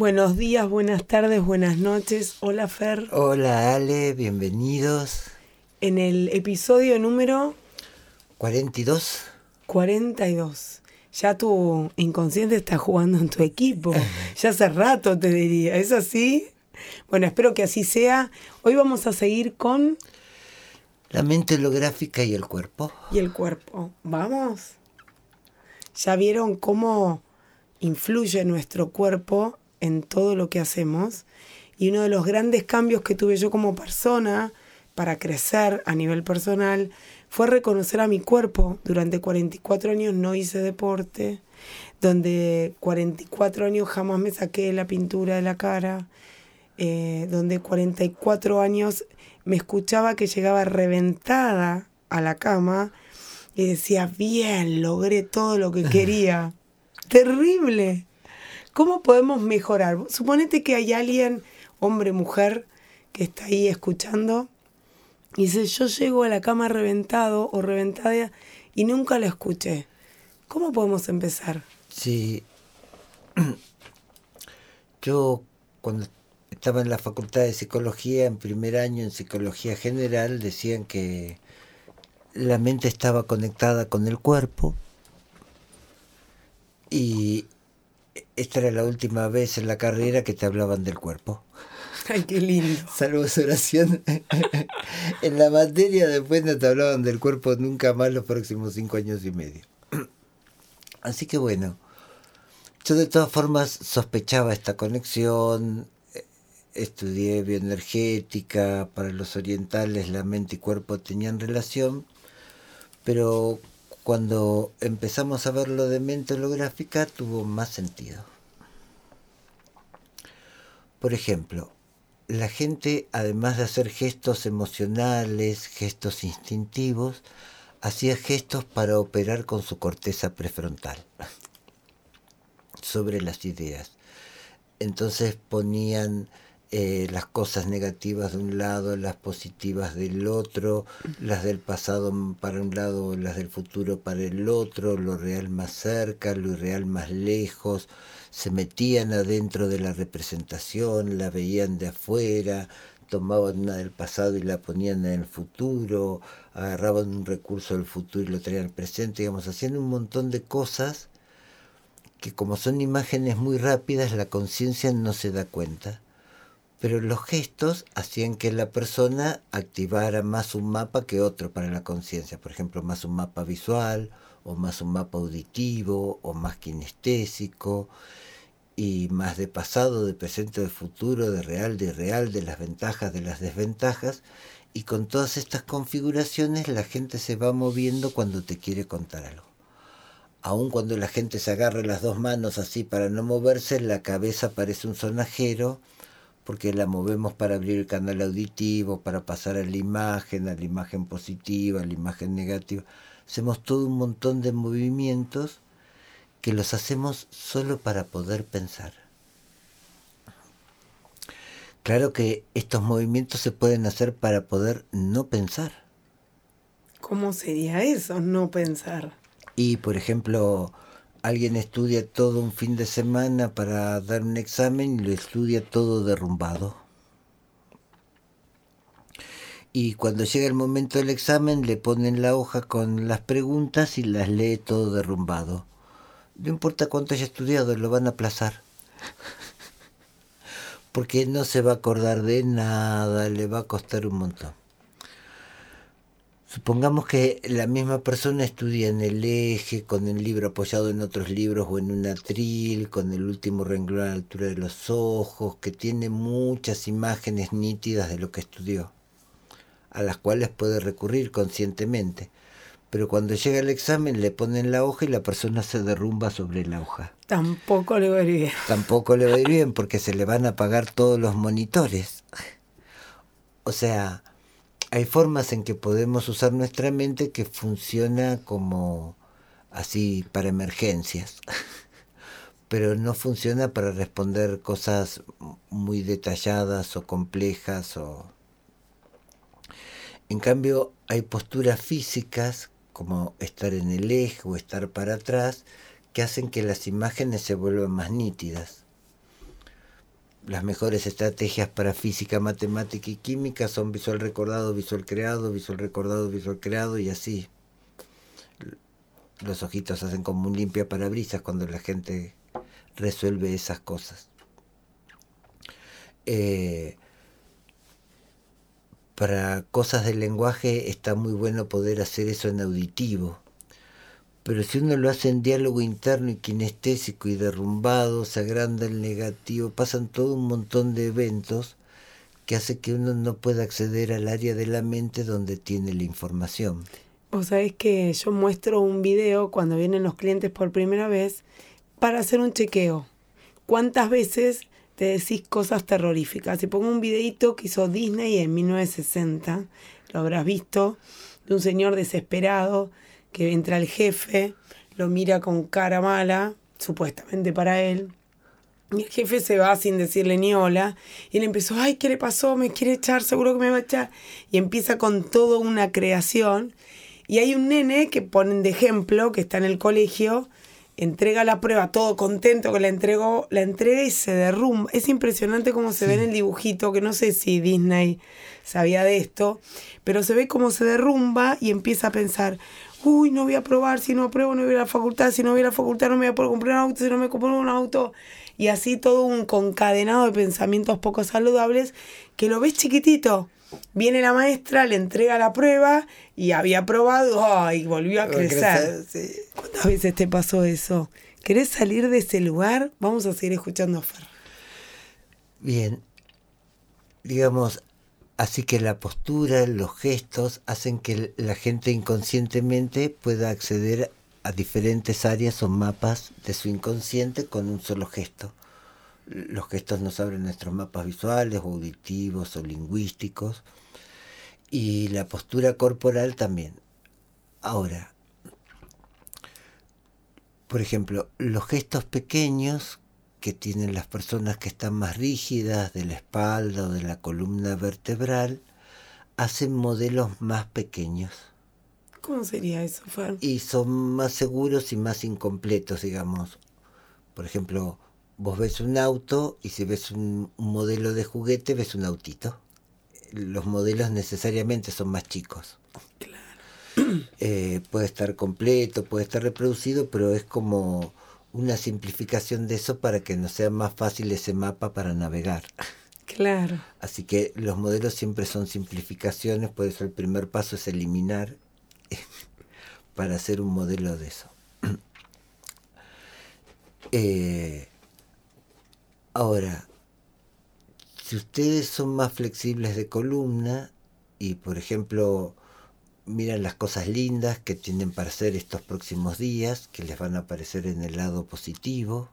Buenos días, buenas tardes, buenas noches. Hola Fer. Hola Ale, bienvenidos. En el episodio número 42. 42. Ya tu inconsciente está jugando en tu equipo. Ya hace rato te diría. ¿Es así? Bueno, espero que así sea. Hoy vamos a seguir con... La mente holográfica y el cuerpo. Y el cuerpo. ¿Vamos? ¿Ya vieron cómo influye nuestro cuerpo en todo lo que hacemos. Y uno de los grandes cambios que tuve yo como persona para crecer a nivel personal fue reconocer a mi cuerpo. Durante 44 años no hice deporte, donde 44 años jamás me saqué la pintura de la cara, eh, donde 44 años me escuchaba que llegaba reventada a la cama y decía, bien, logré todo lo que quería. Terrible. ¿Cómo podemos mejorar? Suponete que hay alguien, hombre, mujer, que está ahí escuchando y dice, yo llego a la cama reventado o reventada y nunca la escuché. ¿Cómo podemos empezar? Sí. Yo cuando estaba en la facultad de psicología, en primer año en psicología general, decían que la mente estaba conectada con el cuerpo y esta era la última vez en la carrera que te hablaban del cuerpo. Ay, qué lindo. Salvo su oración. en la materia después no te hablaban del cuerpo nunca más los próximos cinco años y medio. Así que bueno, yo de todas formas sospechaba esta conexión, estudié bioenergética, para los orientales la mente y cuerpo tenían relación, pero cuando empezamos a ver lo de mente holográfica tuvo más sentido. Por ejemplo, la gente, además de hacer gestos emocionales, gestos instintivos, hacía gestos para operar con su corteza prefrontal sobre las ideas. Entonces ponían eh, las cosas negativas de un lado, las positivas del otro, las del pasado para un lado, las del futuro para el otro, lo real más cerca, lo irreal más lejos, se metían adentro de la representación, la veían de afuera, tomaban una del pasado y la ponían en el futuro, agarraban un recurso del futuro y lo traían al presente, digamos, haciendo un montón de cosas que como son imágenes muy rápidas, la conciencia no se da cuenta pero los gestos hacían que la persona activara más un mapa que otro para la conciencia, por ejemplo, más un mapa visual o más un mapa auditivo o más kinestésico y más de pasado, de presente, de futuro, de real, de irreal, de las ventajas, de las desventajas. Y con todas estas configuraciones la gente se va moviendo cuando te quiere contar algo. Aun cuando la gente se agarra las dos manos así para no moverse, la cabeza parece un sonajero porque la movemos para abrir el canal auditivo, para pasar a la imagen, a la imagen positiva, a la imagen negativa. Hacemos todo un montón de movimientos que los hacemos solo para poder pensar. Claro que estos movimientos se pueden hacer para poder no pensar. ¿Cómo sería eso, no pensar? Y, por ejemplo, alguien estudia todo un fin de semana para dar un examen y lo estudia todo derrumbado. Y cuando llega el momento del examen le ponen la hoja con las preguntas y las lee todo derrumbado. No importa cuánto haya estudiado, lo van a aplazar. Porque no se va a acordar de nada, le va a costar un montón. Supongamos que la misma persona estudia en el eje, con el libro apoyado en otros libros o en un atril, con el último renglón a la altura de los ojos, que tiene muchas imágenes nítidas de lo que estudió, a las cuales puede recurrir conscientemente. Pero cuando llega el examen le ponen la hoja y la persona se derrumba sobre la hoja. Tampoco le va a ir bien. Tampoco le va a ir bien porque se le van a apagar todos los monitores. O sea, hay formas en que podemos usar nuestra mente que funciona como así para emergencias, pero no funciona para responder cosas muy detalladas o complejas o en cambio hay posturas físicas como estar en el eje o estar para atrás que hacen que las imágenes se vuelvan más nítidas. Las mejores estrategias para física, matemática y química son visual recordado, visual creado, visual recordado, visual creado y así. Los ojitos hacen como un limpia parabrisas cuando la gente resuelve esas cosas. Eh, para cosas del lenguaje está muy bueno poder hacer eso en auditivo pero si uno lo hace en diálogo interno y kinestésico y derrumbado, se agranda el negativo, pasan todo un montón de eventos que hace que uno no pueda acceder al área de la mente donde tiene la información. Vos sabés que yo muestro un video cuando vienen los clientes por primera vez para hacer un chequeo. ¿Cuántas veces te decís cosas terroríficas? Y pongo un videito que hizo Disney en 1960, lo habrás visto, de un señor desesperado que entra el jefe, lo mira con cara mala, supuestamente para él. Y el jefe se va sin decirle ni hola. Y él empezó, ay, ¿qué le pasó? Me quiere echar, seguro que me va a echar. Y empieza con toda una creación. Y hay un nene que ponen de ejemplo, que está en el colegio, entrega la prueba, todo contento que la entregó, la entrega y se derrumba. Es impresionante cómo se ve en el dibujito, que no sé si Disney sabía de esto, pero se ve cómo se derrumba y empieza a pensar, uy, no voy a probar, si no apruebo no voy a la facultad, si no voy a la facultad no me voy a poder comprar un auto, si no me compro un auto. Y así todo un concadenado de pensamientos poco saludables que lo ves chiquitito. Viene la maestra, le entrega la prueba y había probado y volvió a crecer. ¿Cuántas veces te pasó eso? ¿Querés salir de ese lugar? Vamos a seguir escuchando a Fer. Bien, digamos, Así que la postura, los gestos hacen que la gente inconscientemente pueda acceder a diferentes áreas o mapas de su inconsciente con un solo gesto. Los gestos nos abren nuestros mapas visuales, auditivos o lingüísticos. Y la postura corporal también. Ahora, por ejemplo, los gestos pequeños que tienen las personas que están más rígidas de la espalda o de la columna vertebral hacen modelos más pequeños. ¿Cómo sería eso? Y son más seguros y más incompletos, digamos. Por ejemplo, vos ves un auto y si ves un, modelo de juguete, ves un autito. Los modelos necesariamente son más chicos. Claro. Eh, puede estar completo, puede estar reproducido, pero es como una simplificación de eso para que nos sea más fácil ese mapa para navegar. Claro. Así que los modelos siempre son simplificaciones, por eso el primer paso es eliminar para hacer un modelo de eso. Eh, ahora, si ustedes son más flexibles de columna y por ejemplo miran las cosas lindas que tienen para hacer estos próximos días, que les van a aparecer en el lado positivo,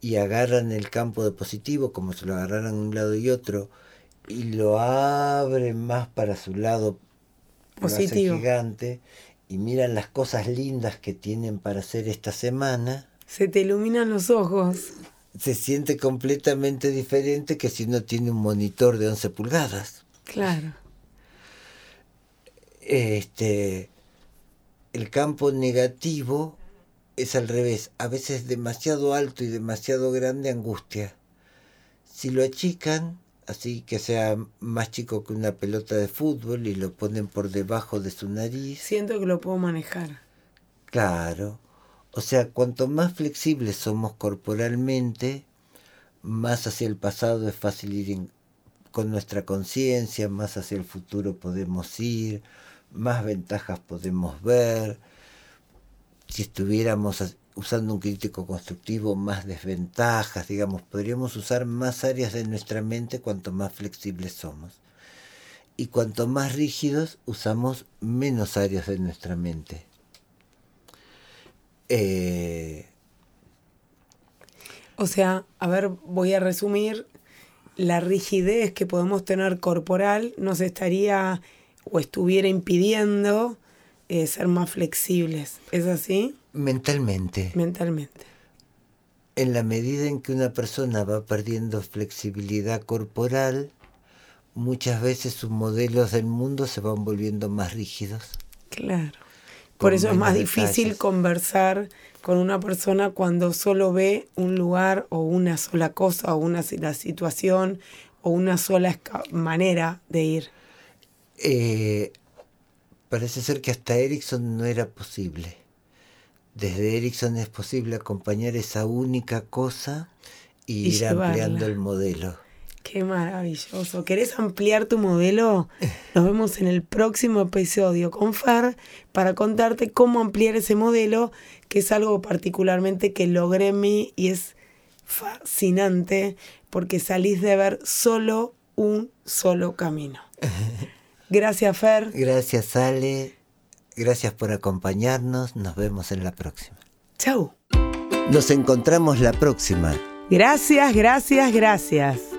y agarran el campo de positivo como si lo agarraran un lado y otro, y lo abren más para su lado positivo gigante, y miran las cosas lindas que tienen para hacer esta semana. Se te iluminan los ojos. Se siente completamente diferente que si uno tiene un monitor de 11 pulgadas. Claro este, el campo negativo es al revés, a veces demasiado alto y demasiado grande angustia. Si lo achican, así que sea más chico que una pelota de fútbol y lo ponen por debajo de su nariz. Siento que lo puedo manejar. Claro. O sea, cuanto más flexibles somos corporalmente, más hacia el pasado es fácil ir con nuestra conciencia, más hacia el futuro podemos ir, más ventajas podemos ver. Si estuviéramos usando un crítico constructivo, más desventajas, digamos, podríamos usar más áreas de nuestra mente cuanto más flexibles somos. Y cuanto más rígidos, usamos menos áreas de nuestra mente. Eh, o sea, a ver, voy a resumir la rigidez que podemos tener corporal nos estaría o estuviera impidiendo eh, ser más flexibles. ¿Es así? Mentalmente. Mentalmente. En la medida en que una persona va perdiendo flexibilidad corporal, muchas veces sus modelos del mundo se van volviendo más rígidos. Claro. Por eso es más difícil conversar con una persona cuando solo ve un lugar o una sola cosa o una la situación o una sola manera de ir. Eh, parece ser que hasta Erickson no era posible. Desde Erickson es posible acompañar esa única cosa y, ir ampliando el modelo. Qué maravilloso. ¿Querés ampliar tu modelo? Nos vemos en el próximo episodio con Fer para contarte cómo ampliar ese modelo, que es algo particularmente que logré en mí y es fascinante porque salís de ver solo un solo camino. Gracias, Fer. Gracias, Ale. Gracias por acompañarnos. Nos vemos en la próxima. Chau. Nos encontramos la próxima. Gracias, gracias, gracias.